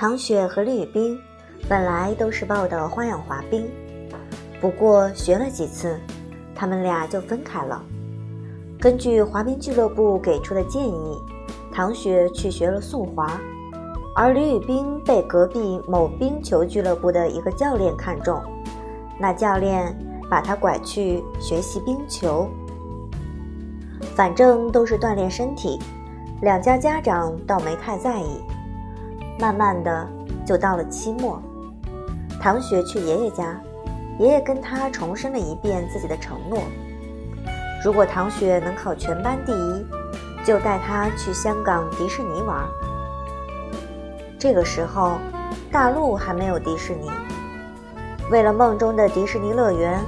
唐雪和李宇冰本来都是报的花样滑冰，不过学了几次，他们俩就分开了。根据滑冰俱乐部给出的建议，唐雪去学了速滑，而李宇冰被隔壁某冰球俱乐部的一个教练看中，那教练把他拐去学习冰球。反正都是锻炼身体，两家家长倒没太在意。慢慢的，就到了期末，唐雪去爷爷家，爷爷跟他重申了一遍自己的承诺：如果唐雪能考全班第一，就带她去香港迪士尼玩。这个时候，大陆还没有迪士尼，为了梦中的迪士尼乐园，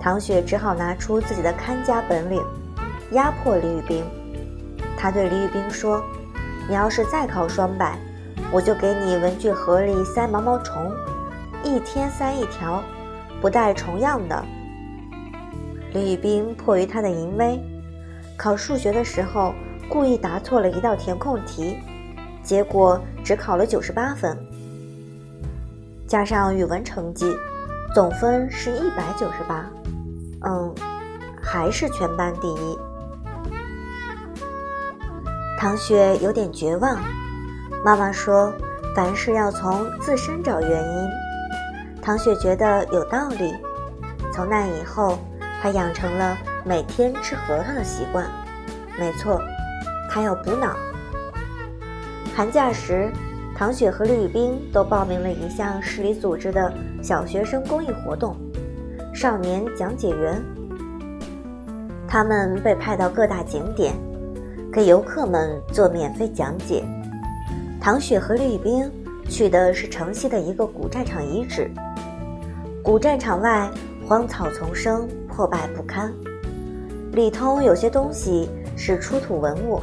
唐雪只好拿出自己的看家本领，压迫李宇冰。他对李宇冰说：“你要是再考双百。”我就给你文具盒里塞毛毛虫，一天塞一条，不带重样的。李宇冰迫于他的淫威，考数学的时候故意答错了一道填空题，结果只考了九十八分，加上语文成绩，总分是一百九十八。嗯，还是全班第一。唐雪有点绝望。妈妈说：“凡事要从自身找原因。”唐雪觉得有道理。从那以后，她养成了每天吃核桃的习惯。没错，她要补脑。寒假时，唐雪和李宇冰都报名了一项市里组织的小学生公益活动——少年讲解员。他们被派到各大景点，给游客们做免费讲解。唐雪和李冰去的是城西的一个古战场遗址。古战场外荒草丛生，破败不堪，里头有些东西是出土文物，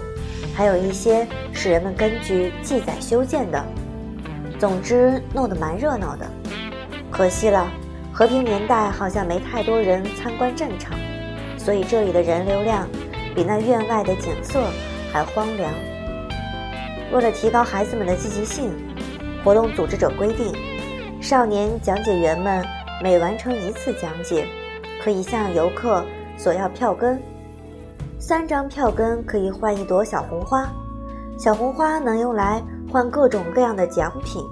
还有一些是人们根据记载修建的。总之，弄得蛮热闹的。可惜了，和平年代好像没太多人参观战场，所以这里的人流量比那院外的景色还荒凉。为了提高孩子们的积极性，活动组织者规定，少年讲解员们每完成一次讲解，可以向游客索要票根。三张票根可以换一朵小红花，小红花能用来换各种各样的奖品，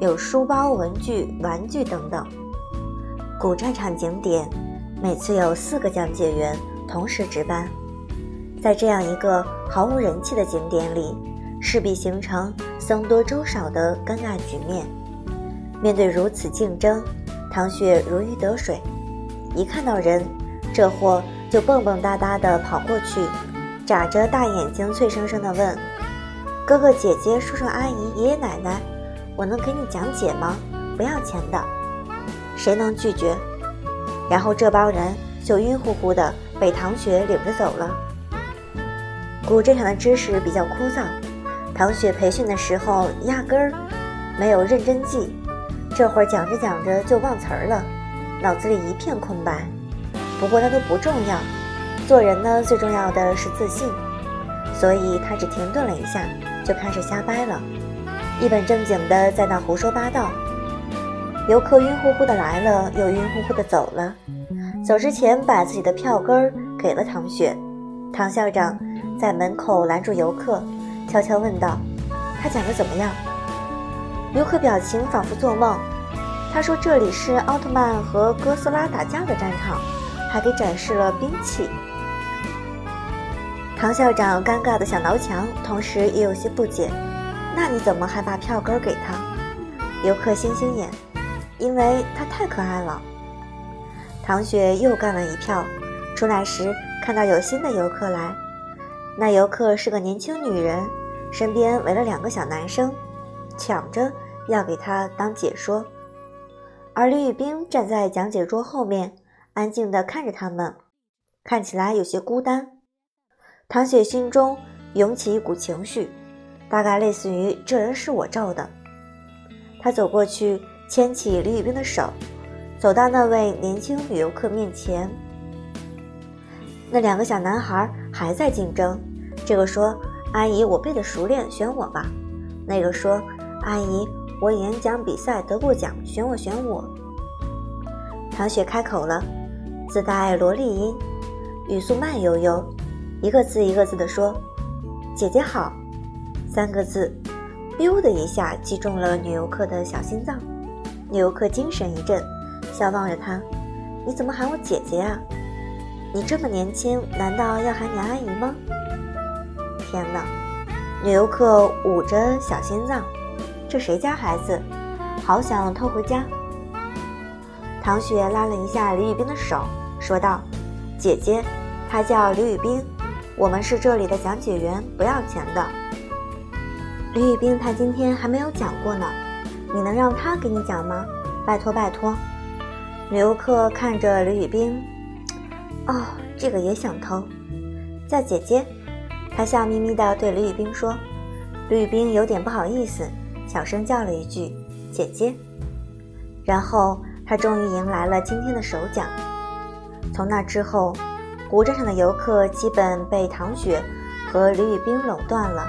有书包、文具、玩具等等。古战场景点每次有四个讲解员同时值班，在这样一个毫无人气的景点里。势必形成僧多粥少的尴尬局面。面对如此竞争，唐雪如鱼得水，一看到人，这货就蹦蹦哒哒地跑过去，眨着大眼睛，脆生生地问：“哥哥姐姐、叔叔阿姨、爷爷奶奶，我能给你讲解吗？不要钱的，谁能拒绝？”然后这帮人就晕乎乎的被唐雪领着走了。古镇上的知识比较枯燥。唐雪培训的时候压根儿没有认真记，这会儿讲着讲着就忘词儿了，脑子里一片空白。不过那都不重要，做人呢最重要的是自信，所以他只停顿了一下，就开始瞎掰了，一本正经的在那胡说八道。游客晕乎乎的来了，又晕乎乎的走了，走之前把自己的票根儿给了唐雪。唐校长在门口拦住游客。悄悄问道：“他讲的怎么样？”游客表情仿佛做梦。他说：“这里是奥特曼和哥斯拉打架的战场，还给展示了兵器。”唐校长尴尬的想挠墙，同时也有些不解：“那你怎么还把票根给他？”游客星星眼：“因为他太可爱了。”唐雪又干了一票，出来时看到有新的游客来。那游客是个年轻女人，身边围了两个小男生，抢着要给她当解说。而李宇冰站在讲解桌后面，安静地看着他们，看起来有些孤单。唐雪心中涌起一股情绪，大概类似于“这人是我照的”。她走过去，牵起李宇冰的手，走到那位年轻女游客面前。那两个小男孩还在竞争，这个说：“阿姨，我背的熟练，选我吧。”那个说：“阿姨，我演讲比赛得过奖，选我选我。唐雪开口了，自带萝莉音，语速慢悠悠，一个字一个字地说：“姐姐好。”三个字，biu 的一下击中了女游客的小心脏。女游客精神一振，笑望着他：“你怎么喊我姐姐啊？你这么年轻，难道要喊你阿姨吗？”天哪！女游客捂着小心脏，这谁家孩子？好想偷回家。唐雪拉了一下李宇冰的手，说道：“姐姐，他叫李宇冰，我们是这里的讲解员，不要钱的。”李宇冰他今天还没有讲过呢，你能让他给你讲吗？拜托拜托。女游客看着李宇冰，哦，这个也想偷，叫姐姐。她笑眯眯地对李宇冰说：“李宇冰有点不好意思，小声叫了一句‘姐姐’，然后。”他终于迎来了今天的首奖。从那之后，古镇上的游客基本被唐雪和李宇冰垄断了。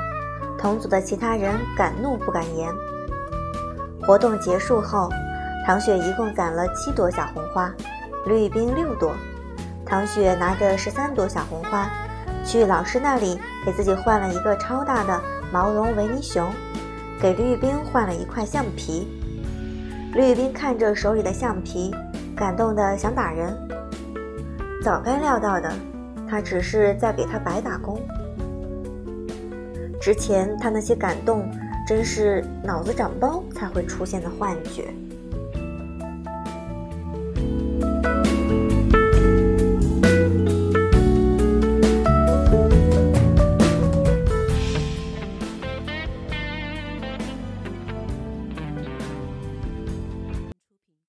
同组的其他人敢怒不敢言。活动结束后，唐雪一共攒了七朵小红花，李宇冰六朵。唐雪拿着十三朵小红花，去老师那里给自己换了一个超大的毛绒维尼熊，给李宇冰换了一块橡皮。吕宇冰看着手里的橡皮，感动的想打人。早该料到的，他只是在给他白打工。之前他那些感动，真是脑子长包才会出现的幻觉。